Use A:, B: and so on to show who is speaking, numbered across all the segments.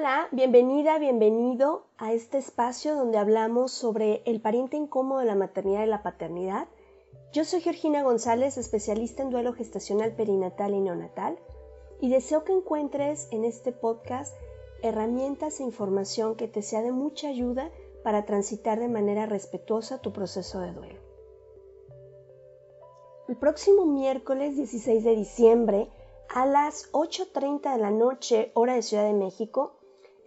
A: Hola, bienvenida, bienvenido a este espacio donde hablamos sobre el pariente incómodo de la maternidad y la paternidad. Yo soy Georgina González, especialista en duelo gestacional perinatal y neonatal, y deseo que encuentres en este podcast herramientas e información que te sea de mucha ayuda para transitar de manera respetuosa tu proceso de duelo. El próximo miércoles 16 de diciembre a las 8.30 de la noche, hora de Ciudad de México,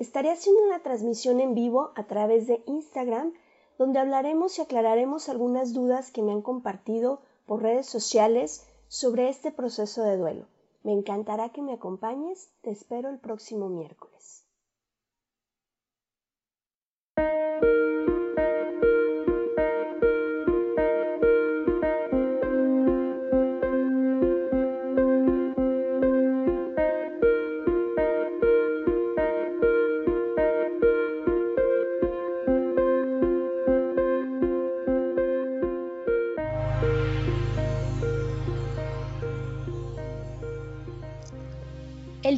A: estaré haciendo una transmisión en vivo a través de Instagram donde hablaremos y aclararemos algunas dudas que me han compartido por redes sociales sobre este proceso de duelo. Me encantará que me acompañes, te espero el próximo miércoles.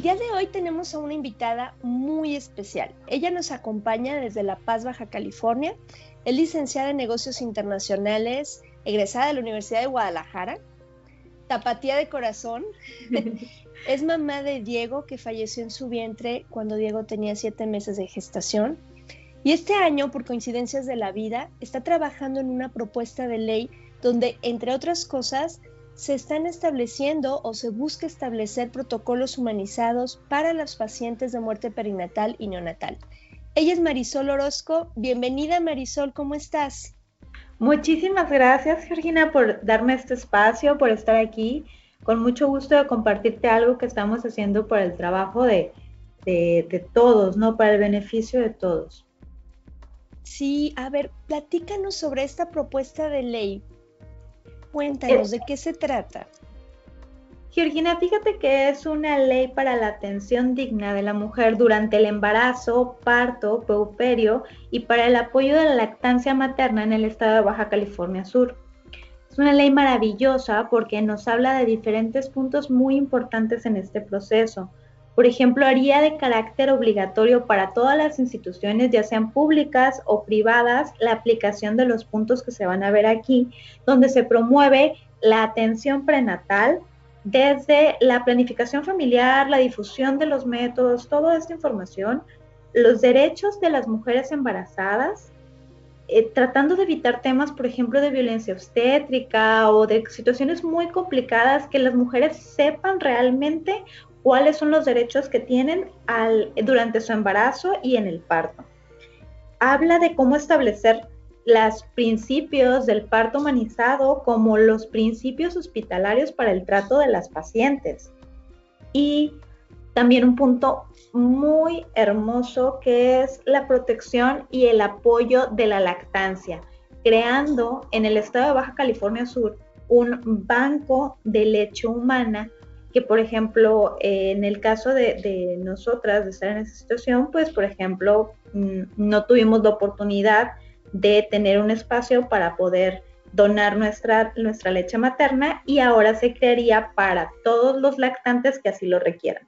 A: Día de hoy tenemos a una invitada muy especial. Ella nos acompaña desde La Paz, Baja California. Es licenciada en negocios internacionales, egresada de la Universidad de Guadalajara, tapatía de corazón. es mamá de Diego, que falleció en su vientre cuando Diego tenía siete meses de gestación. Y este año, por coincidencias de la vida, está trabajando en una propuesta de ley donde, entre otras cosas, se están estableciendo o se busca establecer protocolos humanizados para los pacientes de muerte perinatal y neonatal. Ella es Marisol Orozco. Bienvenida Marisol, ¿cómo estás?
B: Muchísimas gracias Georgina por darme este espacio, por estar aquí. Con mucho gusto de compartirte algo que estamos haciendo por el trabajo de, de todos, ¿no? Para el beneficio de todos.
A: Sí, a ver, platícanos sobre esta propuesta de ley. Cuéntanos, ¿de qué se trata?
B: Georgina, fíjate que es una ley para la atención digna de la mujer durante el embarazo, parto, puerperio y para el apoyo de la lactancia materna en el estado de Baja California Sur. Es una ley maravillosa porque nos habla de diferentes puntos muy importantes en este proceso, por ejemplo, haría de carácter obligatorio para todas las instituciones, ya sean públicas o privadas, la aplicación de los puntos que se van a ver aquí, donde se promueve la atención prenatal desde la planificación familiar, la difusión de los métodos, toda esta información, los derechos de las mujeres embarazadas, eh, tratando de evitar temas, por ejemplo, de violencia obstétrica o de situaciones muy complicadas, que las mujeres sepan realmente cuáles son los derechos que tienen durante su embarazo y en el parto. Habla de cómo establecer los principios del parto humanizado como los principios hospitalarios para el trato de las pacientes. Y también un punto muy hermoso que es la protección y el apoyo de la lactancia, creando en el estado de Baja California Sur un banco de leche humana que, por ejemplo, en el caso de, nosotras de estar en esa situación, pues, por ejemplo, mm, no tuvimos la oportunidad de tener un espacio para poder donar nuestra, nuestra leche materna y ahora se crearía para todos los lactantes que así lo requieran.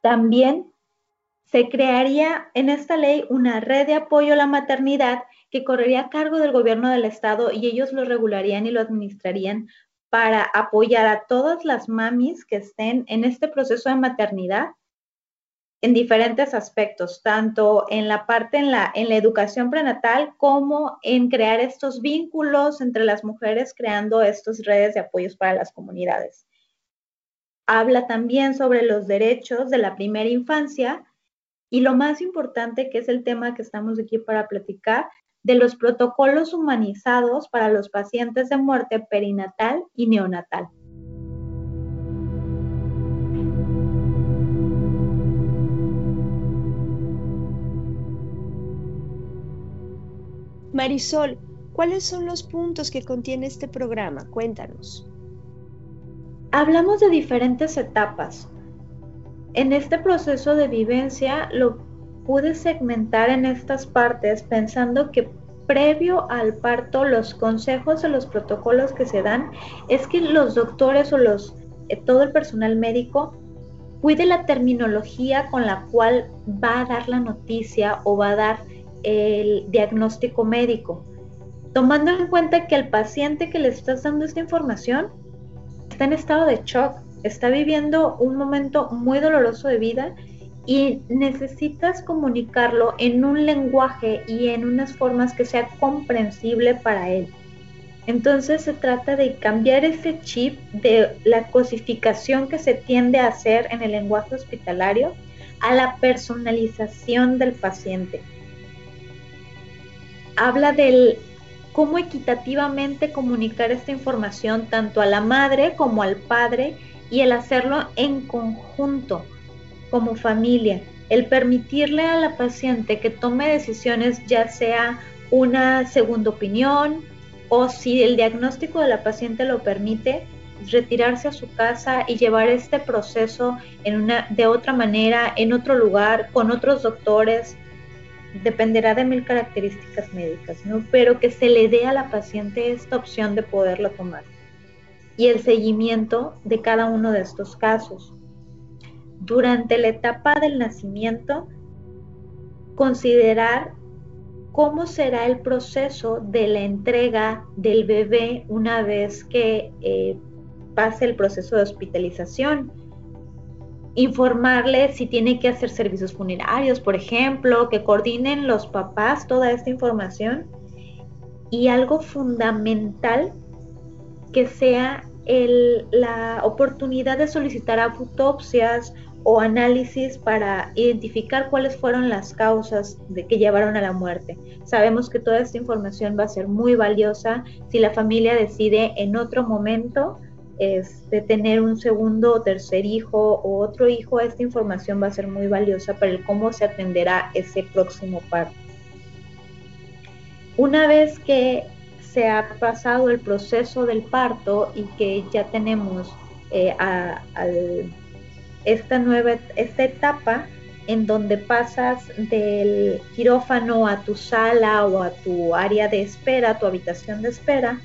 B: También se crearía en esta ley una red de apoyo a la maternidad que correría a cargo del gobierno del estado y ellos lo regularían y lo administrarían para apoyar a todas las mamis que estén en este proceso de maternidad en diferentes aspectos, tanto en la parte en la, en la educación prenatal como en crear estos vínculos entre las mujeres, creando estas redes de apoyos para las comunidades. Habla también sobre los derechos de la primera infancia y lo más importante, que es el tema que estamos aquí para platicar, de los protocolos humanizados para los pacientes de muerte perinatal y neonatal.
A: Marisol, ¿cuáles son los puntos que contiene este programa? Cuéntanos.
B: Hablamos de diferentes etapas. En este proceso de vivencia lo pude segmentar en estas partes pensando que previo al parto los consejos o los protocolos que se dan es que los doctores o los eh, todo el personal médico cuide la terminología con la cual va a dar la noticia o va a dar el diagnóstico médico, tomando en cuenta que el paciente que le estás dando esta información está en estado de shock, está viviendo un momento muy doloroso de vida y necesitas comunicarlo en un lenguaje y en unas formas que sea comprensible para él. Entonces se trata de cambiar ese chip de la cosificación que se tiende a hacer en el lenguaje hospitalario a la personalización del paciente. Habla del cómo equitativamente comunicar esta información tanto a la madre como al padre y el hacerlo en conjunto como familia, el permitirle a la paciente que tome decisiones ya sea una segunda opinión o si el diagnóstico de la paciente lo permite, retirarse a su casa y llevar este proceso de otra manera, en otro lugar, con otros doctores, dependerá de mil características médicas, ¿no? Pero que se le dé a la paciente esta opción de poderlo tomar y el seguimiento de cada uno de estos casos. Durante la etapa del nacimiento, considerar cómo será el proceso de la entrega del bebé una vez que eh, pase el proceso de hospitalización. Informarle si tiene que hacer servicios funerarios, por ejemplo, que coordinen los papás toda esta información. Y algo fundamental que sea la oportunidad de solicitar autopsias o análisis para identificar cuáles fueron las causas de que llevaron a la muerte. Sabemos que toda esta información va a ser muy valiosa si la familia decide en otro momento este, tener un segundo o tercer hijo o otro hijo. Esta información va a ser muy valiosa para el cómo se atenderá ese próximo parto. Una vez que se ha pasado el proceso del parto y que ya tenemos eh, esta nueva esta etapa en donde pasas del quirófano a tu sala o a tu área de espera, tu habitación de espera,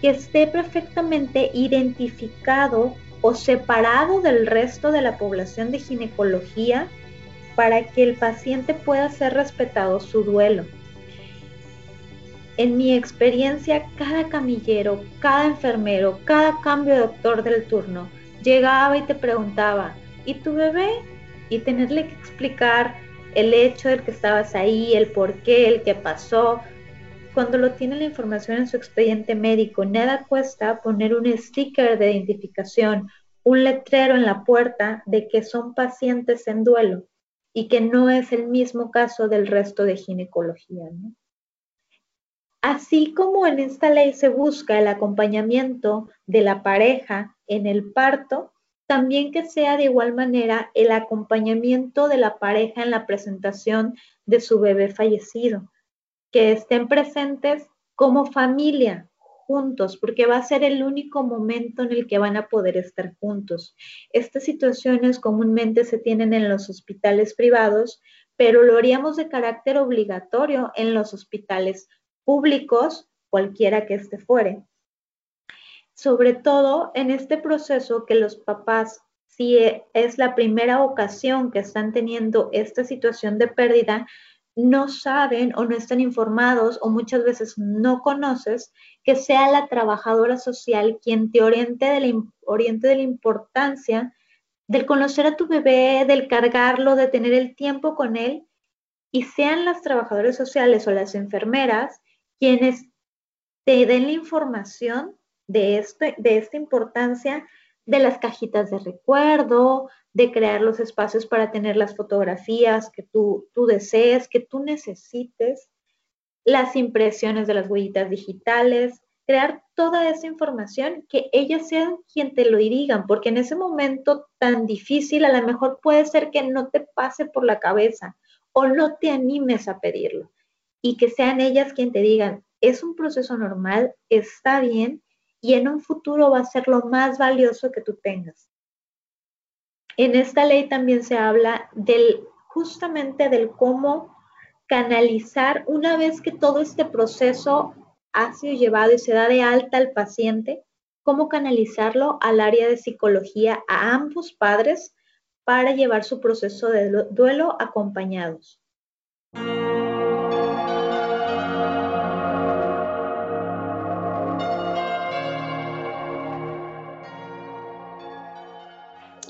B: que esté perfectamente identificado o separado del resto de la población de ginecología para que el paciente pueda ser respetado su duelo. En mi experiencia, cada camillero, cada enfermero, cada cambio de doctor del turno llegaba y te preguntaba, ¿y tu bebé? Y tenerle que explicar el hecho del que estabas ahí, el por qué, el qué pasó. Cuando lo tiene la información en su expediente médico, nada cuesta poner un sticker de identificación, un letrero en la puerta de que son pacientes en duelo y que no es el mismo caso del resto de ginecología. Así como en esta ley se busca el acompañamiento de la pareja en el parto, también que sea de igual manera el acompañamiento de la pareja en la presentación de su bebé fallecido, que estén presentes como familia juntos, porque va a ser el único momento en el que van a poder estar juntos. Estas situaciones comúnmente se tienen en los hospitales privados, pero lo haríamos de carácter obligatorio en los hospitales públicos, cualquiera que este fuere. Sobre todo en este proceso que los papás, si es la primera ocasión que están teniendo esta situación de pérdida, no saben o no están informados o muchas veces no conoces que sea la trabajadora social quien te oriente de la, oriente de la importancia del conocer a tu bebé, del cargarlo, de tener el tiempo con él y sean las trabajadoras sociales o las enfermeras quienes te den la información de, este, de esta importancia de las cajitas de recuerdo, de crear los espacios para tener las fotografías que tú, tú desees, que tú necesites, las impresiones de las huellitas digitales, crear toda esa información, que ellas sean quien te lo digan, porque en ese momento tan difícil a lo mejor puede ser que no te pase por la cabeza o no te animes a pedirlo. Y que sean ellas quien te digan, es un proceso normal, está bien, y en un futuro va a ser lo más valioso que tú tengas. En esta ley también se habla del justamente del cómo canalizar una vez que todo este proceso ha sido llevado y se da de alta al paciente, cómo canalizarlo al área de psicología a ambos padres para llevar su proceso de duelo acompañados.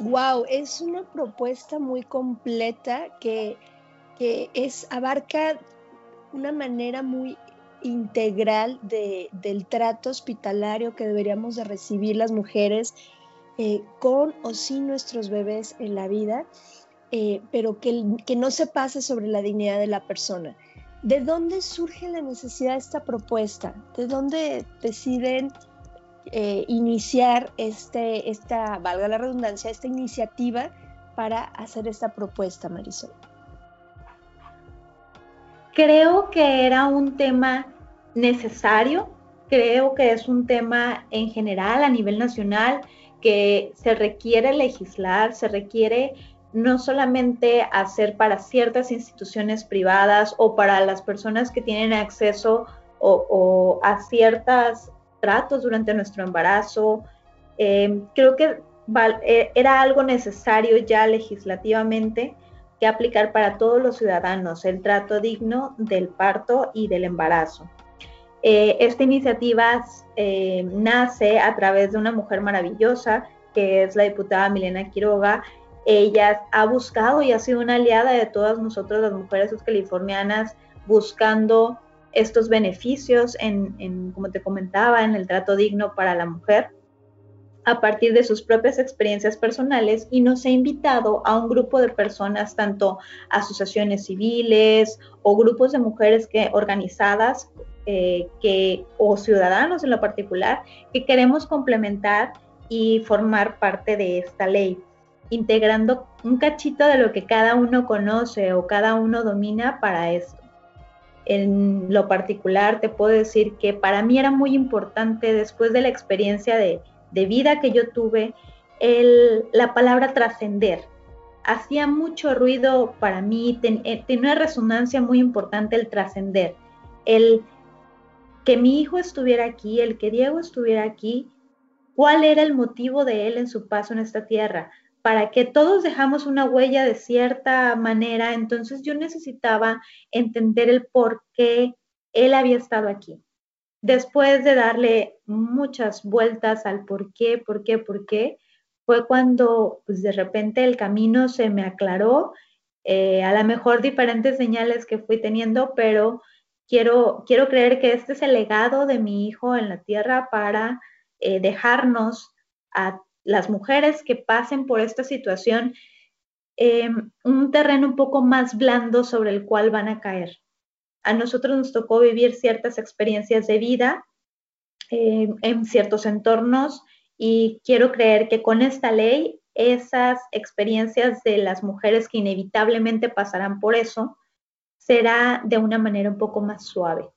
A: Wow, es una propuesta muy completa que, es, abarca una manera muy integral del trato hospitalario que deberíamos de recibir las mujeres eh, con o sin nuestros bebés en la vida, eh, pero que, que no se pase sobre la dignidad de la persona. ¿De dónde surge la necesidad de esta propuesta? ¿De dónde deciden eh, iniciar este, esta, valga la redundancia, esta iniciativa para hacer esta propuesta, Marisol?
B: Creo que era un tema necesario, creo que es un tema en general a nivel nacional que se requiere legislar, se requiere no solamente hacer para ciertas instituciones privadas o para las personas que tienen acceso o a ciertas tratos durante nuestro embarazo. Em, creo que eh, era algo necesario ya legislativamente que aplicar para todos los ciudadanos el trato digno del parto y del embarazo. Eh, esta iniciativa eh, nace a través de una mujer maravillosa que es la diputada Milena Quiroga. Ella ha buscado y ha sido una aliada de todas nosotros las mujeres californianas buscando estos beneficios en, como te comentaba, en el trato digno para la mujer a partir de sus propias experiencias personales y nos ha invitado a un grupo de personas, tanto asociaciones civiles o grupos de mujeres que, organizadas eh, que, o ciudadanos en lo particular, que queremos complementar y formar parte de esta ley, integrando un cachito de lo que cada uno conoce o cada uno domina para esto. En lo particular, te puedo decir que para mí era muy importante, después de la experiencia de, vida que yo tuve, la palabra trascender. Hacía mucho ruido para mí, eh, tenía una resonancia muy importante el trascender. El que mi hijo estuviera aquí, el que Diego estuviera aquí, cuál era el motivo de él en su paso en esta tierra para que todos dejamos una huella de cierta manera, entonces yo necesitaba entender el por qué él había estado aquí. Después de darle muchas vueltas al por qué, por qué, por qué, fue cuando pues, de repente el camino se me aclaró, eh, a lo mejor diferentes señales que fui teniendo, pero quiero, quiero creer que este es el legado de mi hijo en la tierra para eh, dejarnos a las mujeres que pasen por esta situación em, un terreno un poco más blando sobre el cual van a caer. A nosotros nos tocó vivir ciertas experiencias de vida em, en ciertos entornos y quiero creer que con esta ley esas experiencias de las mujeres que inevitablemente pasarán por eso será de una manera un poco más suave.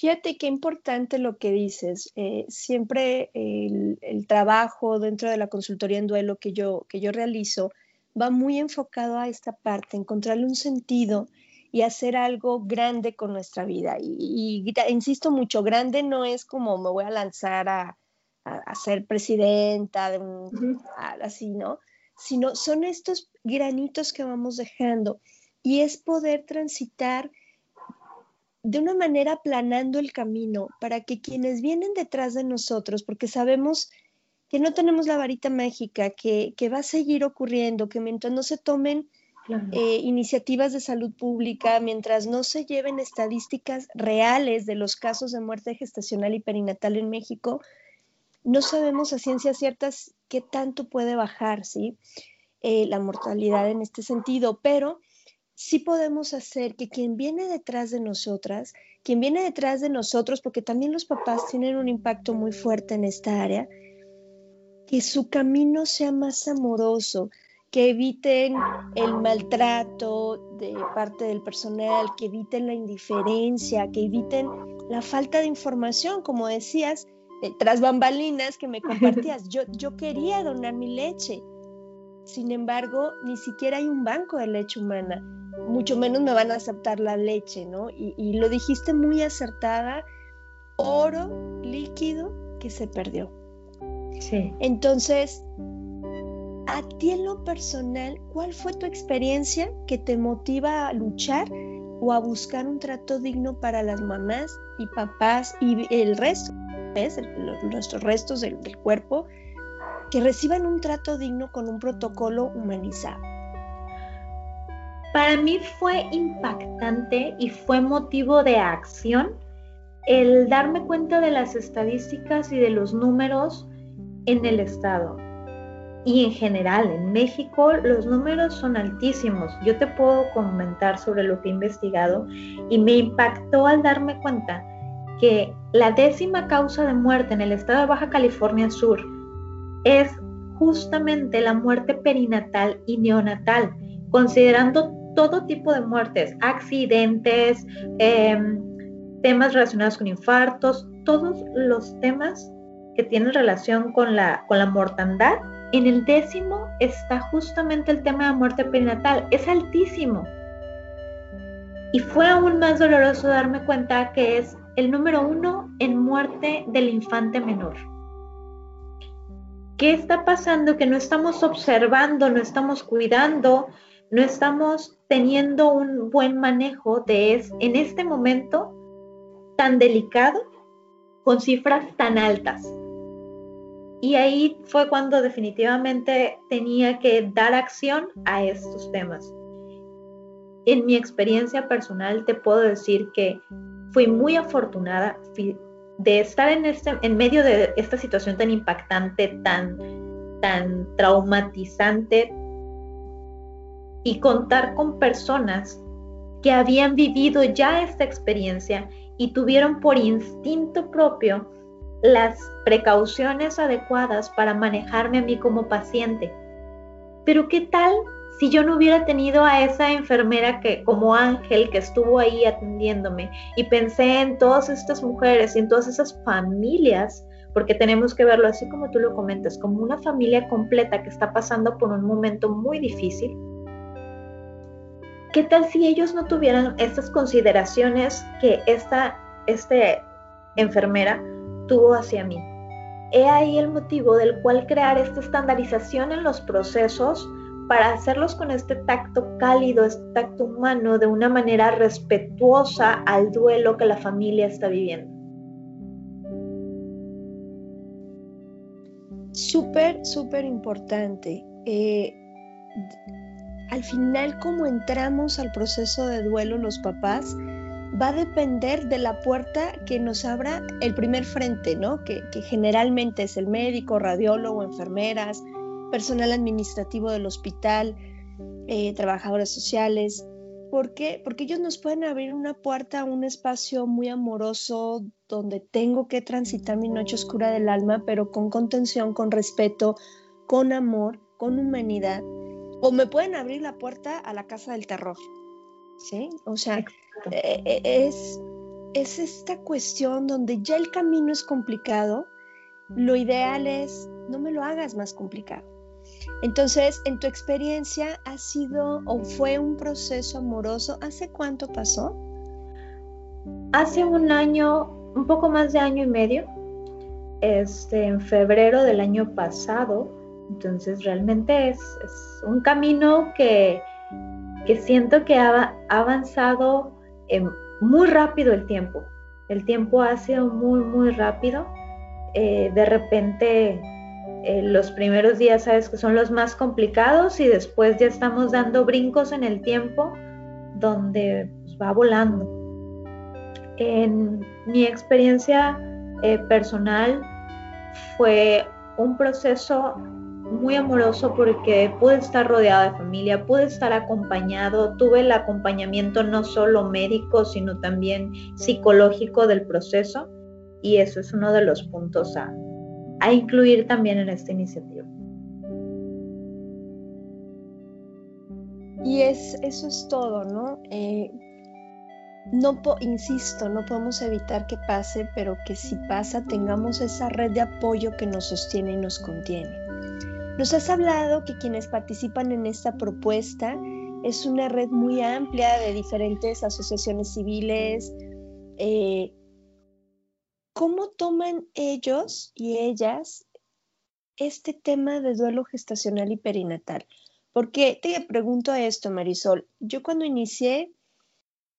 A: Fíjate qué importante lo que dices. Eh, siempre el, trabajo dentro de la consultoría en duelo que yo, que yo realizo va muy enfocado a esta parte, encontrarle un sentido y hacer algo grande con nuestra vida. Y, insisto mucho, grande no es como me voy a lanzar a, ser presidenta de un, así, ¿no? Sino son estos granitos que vamos dejando y es poder transitar de una manera aplanando el camino para que quienes vienen detrás de nosotros, porque sabemos que no tenemos la varita mágica, que, va a seguir ocurriendo, que mientras no se tomen eh, iniciativas de salud pública, mientras no se lleven estadísticas reales de los casos de muerte gestacional y perinatal en México, no sabemos a ciencia cierta qué tanto puede bajar, ¿sí? Eh, la mortalidad en este sentido, pero sí podemos hacer que quien viene detrás de nosotras, quien viene detrás de nosotros, porque también los papás tienen un impacto muy fuerte en esta área, que su camino sea más amoroso, que eviten el maltrato de parte del personal, que eviten la indiferencia, que eviten la falta de información, como decías, tras bambalinas que me compartías. Yo, yo quería donar mi leche, sin embargo, ni siquiera hay un banco de leche humana mucho menos me van a aceptar la leche, ¿no? Y, lo dijiste muy acertada, oro líquido que se perdió. Sí. Entonces, a ti en lo personal, ¿cuál fue tu experiencia que te motiva a luchar o a buscar un trato digno para las mamás y papás y el resto, ¿ves? nuestros restos del cuerpo, que reciban un trato digno con un protocolo humanizado?
B: Para mí fue impactante y fue motivo de acción el darme cuenta de las estadísticas y de los números en el estado. Y en general, en México los números son altísimos. Yo te puedo comentar sobre lo que he investigado y me impactó al darme cuenta que la décima causa de muerte en el estado de Baja California Sur es justamente la muerte perinatal y neonatal, considerando todo tipo de muertes, accidentes, em, temas relacionados con infartos, todos los temas que tienen relación con la, con la mortandad. En el décimo está justamente el tema de muerte perinatal, es altísimo. Y fue aún más doloroso darme cuenta que es el número uno en muerte del infante menor. ¿Qué está pasando? Que no estamos observando, no estamos cuidando, no estamos teniendo un buen manejo de es, en este momento tan delicado con cifras tan altas. Y ahí fue cuando definitivamente tenía que dar acción a estos temas. En mi experiencia personal te puedo decir que fui muy afortunada de estar en, este, en medio de esta situación tan impactante, tan, tan traumatizante, y contar con personas que habían vivido ya esta experiencia y tuvieron por instinto propio las precauciones adecuadas para manejarme a mí como paciente. Pero ¿qué tal si yo no hubiera tenido a esa enfermera que como Ángel que estuvo ahí atendiéndome y pensé en todas estas mujeres y en todas esas familias, porque tenemos que verlo así como tú lo comentas, como una familia completa que está pasando por un momento muy difícil ¿Qué tal si ellos no tuvieran estas consideraciones que esta este, enfermera tuvo hacia mí? He ahí el motivo del cual crear esta estandarización en los procesos para hacerlos con este tacto cálido, este tacto humano, de una manera respetuosa al duelo que la familia está viviendo.
A: Súper, súper importante. Eh, al final cómo entramos al proceso de duelo los papás va a depender de la puerta que nos abra el primer frente, ¿no? Que, generalmente es el médico, radiólogo, enfermeras, personal administrativo del hospital, eh, trabajadores sociales. ¿Por qué? Porque ellos nos pueden abrir una puerta un espacio muy amoroso donde tengo que transitar mi noche oscura del alma, pero con contención, con respeto, con amor, con humanidad o me pueden abrir la puerta a la casa del terror. ¿Sí? O sea, eh, eh, es es esta cuestión donde ya el camino es complicado, lo ideal es no me lo hagas más complicado. Entonces, en tu experiencia, ¿ha sido o fue un proceso amoroso? ¿Hace cuánto pasó?
B: Hace un año, un poco más de año y medio, este, en febrero del año pasado. Entonces, realmente es, es un camino que, que siento que ha avanzado muy rápido el tiempo. El tiempo ha sido muy, muy rápido. Eh, de repente eh, los primeros días sabes que son los más complicados y después ya estamos dando brincos en el tiempo donde pues, va volando. En mi experiencia eh, personal fue un proceso muy amoroso porque pude estar rodeada de familia, pude estar acompañado, tuve el acompañamiento no solo médico, sino también psicológico del proceso y eso es uno de los puntos a, incluir también en esta iniciativa.
A: Y es, eso es todo, ¿no? Eh, no insisto, no podemos evitar que pase, pero que si pasa tengamos esa red de apoyo que nos sostiene y nos contiene. Nos has hablado que quienes participan en esta propuesta es una red muy amplia de diferentes asociaciones civiles, eh, ¿Cómo toman ellos y ellas este tema de duelo gestacional y perinatal? Porque te pregunto esto, Marisol. Yo cuando inicié,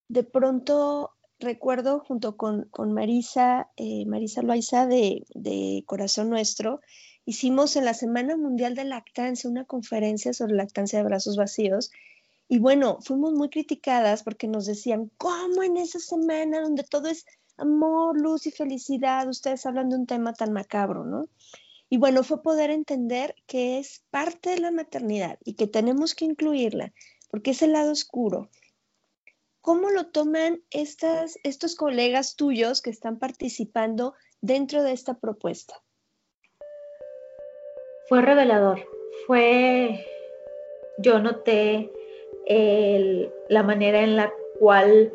A: de pronto recuerdo junto con, Marisa, eh, Marisa Loaiza de, de Corazón Nuestro, hicimos en la Semana Mundial de Lactancia una conferencia sobre lactancia de brazos vacíos. Y bueno, fuimos muy criticadas porque nos decían, ¿cómo en esa semana donde todo es amor, luz y felicidad, ustedes hablan de un tema tan macabro, ¿no? Y bueno, fue poder entender que es parte de la maternidad y que tenemos que incluirla, porque es el lado oscuro. ¿Cómo lo toman estas, estos colegas tuyos que están participando dentro de esta propuesta?
B: Fue revelador, fue, yo noté la manera en la cual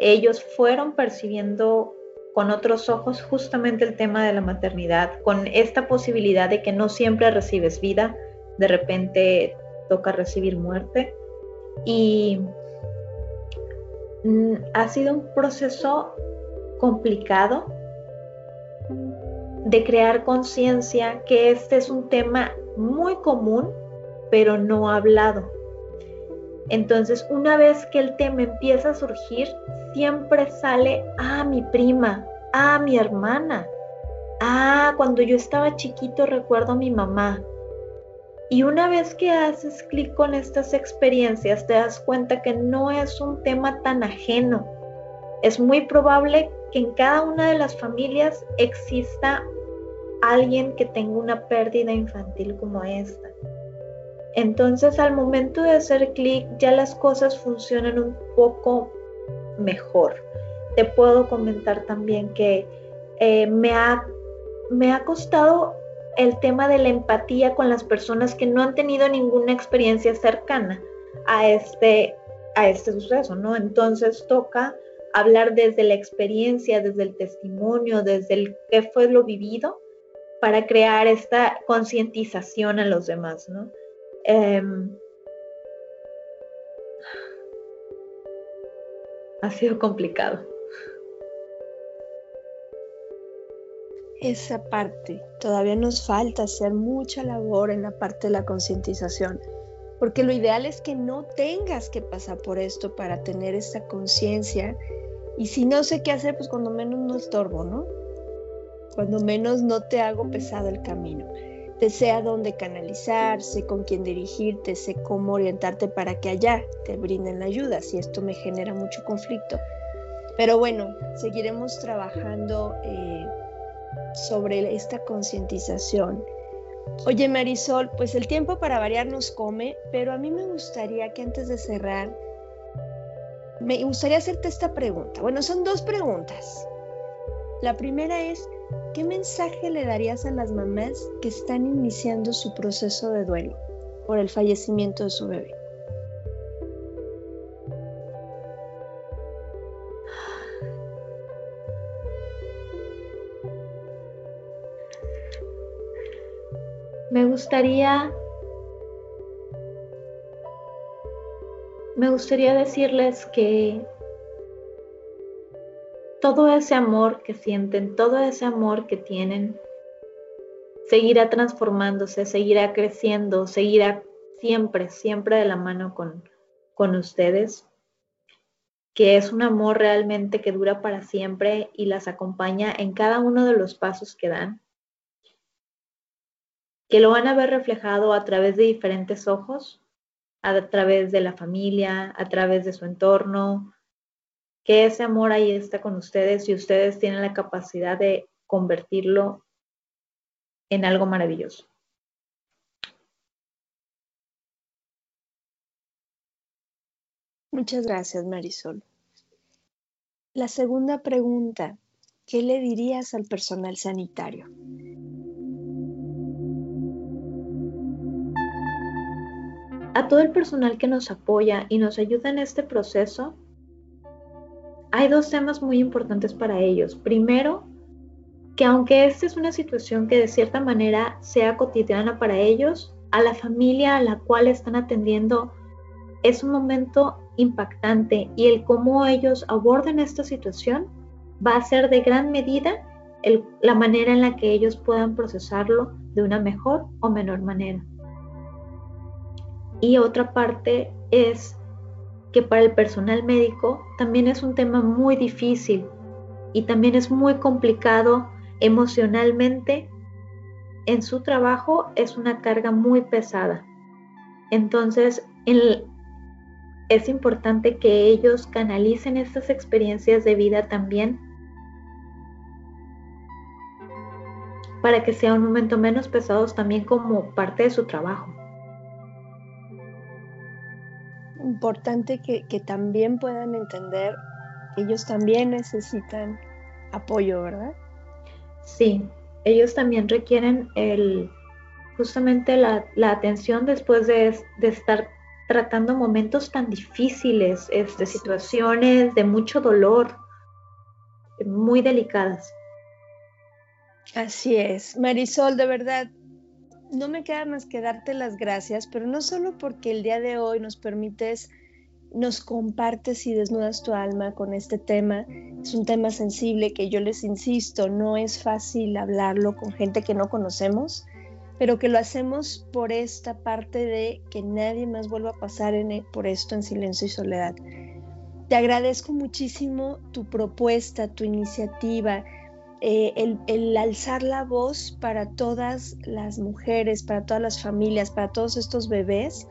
B: ellos fueron percibiendo con otros ojos justamente el tema de la maternidad, con esta posibilidad de que no siempre recibes vida, de repente toca recibir muerte. Y mm, ha sido un proceso complicado de crear conciencia que este es un tema muy común, pero no hablado. Entonces, una vez que el tema empieza a surgir, siempre sale, ah, mi prima, ah, mi hermana, ah, cuando yo estaba chiquito recuerdo a mi mamá. Y una vez que haces clic con estas experiencias, te das cuenta que no es un tema tan ajeno. Es muy probable que en cada una de las familias exista alguien que tenga una pérdida infantil como esta. Entonces al momento de hacer clic ya las cosas funcionan un poco mejor. Te puedo comentar también que eh, me, ha, me ha costado el tema de la empatía con las personas que no han tenido ninguna experiencia cercana a este, a este suceso, ¿no? Entonces toca hablar desde la experiencia, desde el testimonio, desde el qué fue lo vivido, para crear esta concientización a los demás, ¿no? Em, ha sido complicado.
A: Esa parte, todavía nos falta hacer mucha labor en la parte de la concientización, porque lo ideal es que no tengas que pasar por esto para tener esta conciencia y si no sé qué hacer, pues cuando menos no estorbo, ¿no? Cuando menos no te hago pesado el camino te sé a dónde canalizarse, con quién dirigirte, sé cómo orientarte para que allá te brinden la ayuda, si esto me genera mucho conflicto. Pero bueno, seguiremos trabajando eh, sobre esta concientización. Oye Marisol, pues el tiempo para variar nos come, pero a mí me gustaría que antes de cerrar, me gustaría hacerte esta pregunta. Bueno, son dos preguntas. La primera es, ¿Qué mensaje le darías a las mamás que están iniciando su proceso de duelo por el fallecimiento de su bebé?
B: Me gustaría me gustaría decirles que todo ese amor que sienten, todo ese amor que tienen, seguirá transformándose, seguirá creciendo, seguirá siempre, siempre de la mano con, con ustedes, que es un amor realmente que dura para siempre y las acompaña en cada uno de los pasos que dan, que lo van a ver reflejado a través de diferentes ojos, a través de la familia, a través de su entorno, que ese amor ahí está con ustedes y ustedes tienen la capacidad de convertirlo en algo maravilloso.
A: Muchas gracias, Marisol. La segunda pregunta, ¿qué le dirías al personal sanitario?
B: a todo el personal que nos apoya y nos ayuda en este proceso, hay dos temas muy importantes para ellos. Primero, que aunque esta es una situación que de cierta manera sea cotidiana para ellos, a la familia a la cual están atendiendo es un momento impactante y el cómo ellos aborden esta situación va a ser de gran medida la manera en la que ellos puedan procesarlo de una mejor o menor manera. Y otra parte es que para el personal médico también es un tema muy difícil y también es muy complicado emocionalmente. En su trabajo es una carga muy pesada. Entonces, es importante que ellos canalicen estas experiencias de vida también para que sea un momento menos pesados también como parte de su trabajo.
A: Importante que, también puedan entender que ellos también necesitan apoyo, ¿verdad?
B: Sí, ellos también requieren el, justamente la, atención después de, estar tratando momentos tan difíciles, de este, situaciones de mucho dolor, muy delicadas.
A: Así es. Marisol, de verdad, no me queda más que darte las gracias, pero no solo porque el día de hoy nos permites, nos compartes y desnudas tu alma con este tema. Es un tema sensible que yo les insisto, no es fácil hablarlo con gente que no conocemos, pero que lo hacemos por esta parte de que nadie más vuelva a pasar en, e, por esto en silencio y soledad. Te agradezco muchísimo tu propuesta, tu iniciativa, eh, el, alzar la voz para todas las mujeres, para todas las familias, para todos estos bebés.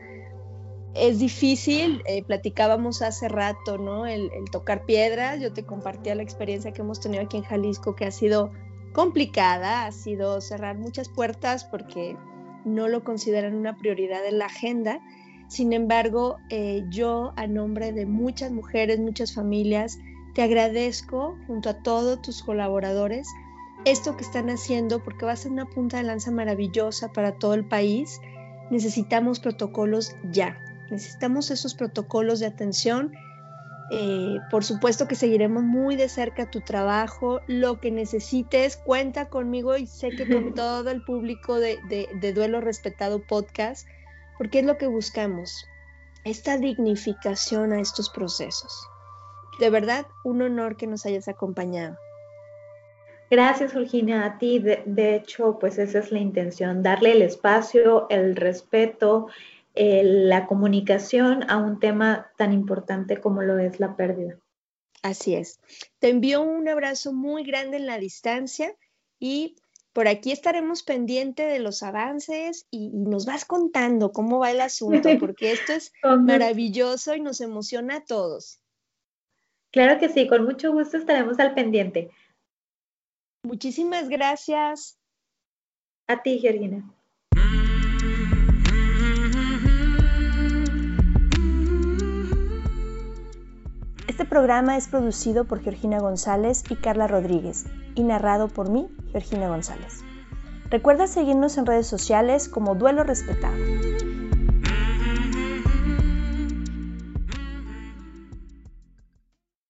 A: Es difícil, eh, platicábamos hace rato, ¿no? El, tocar piedras, yo te compartía la experiencia que hemos tenido aquí en Jalisco, que ha sido complicada, ha sido cerrar muchas puertas porque no lo consideran una prioridad en la agenda. Sin embargo, eh, yo a nombre de muchas mujeres, muchas familias, te agradezco junto a todos tus colaboradores esto que están haciendo porque va a ser una punta de lanza maravillosa para todo el país. Necesitamos protocolos ya. Necesitamos esos protocolos de atención. Eh, por supuesto que seguiremos muy de cerca tu trabajo. Lo que necesites, cuenta conmigo y sé que con todo el público de, de Duelo Respetado Podcast, porque es lo que buscamos, esta dignificación a estos procesos de verdad un honor que nos hayas acompañado.
B: Gracias, Virginia, a ti. De, hecho, pues esa es la intención, darle el espacio, el respeto, la comunicación a un tema tan importante como lo es la pérdida.
A: Así es. Te envío un abrazo muy grande en la distancia y por aquí estaremos pendientes de los avances y, y, nos vas contando cómo va el asunto, porque esto es maravilloso y nos emociona a todos.
B: Claro que sí, con mucho gusto estaremos al pendiente.
A: Muchísimas gracias.
B: A ti, Georgina.
A: Este programa es producido por Georgina González y Carla Rodríguez y narrado por mí, Georgina González. Recuerda seguirnos en redes sociales como Duelo Respetado.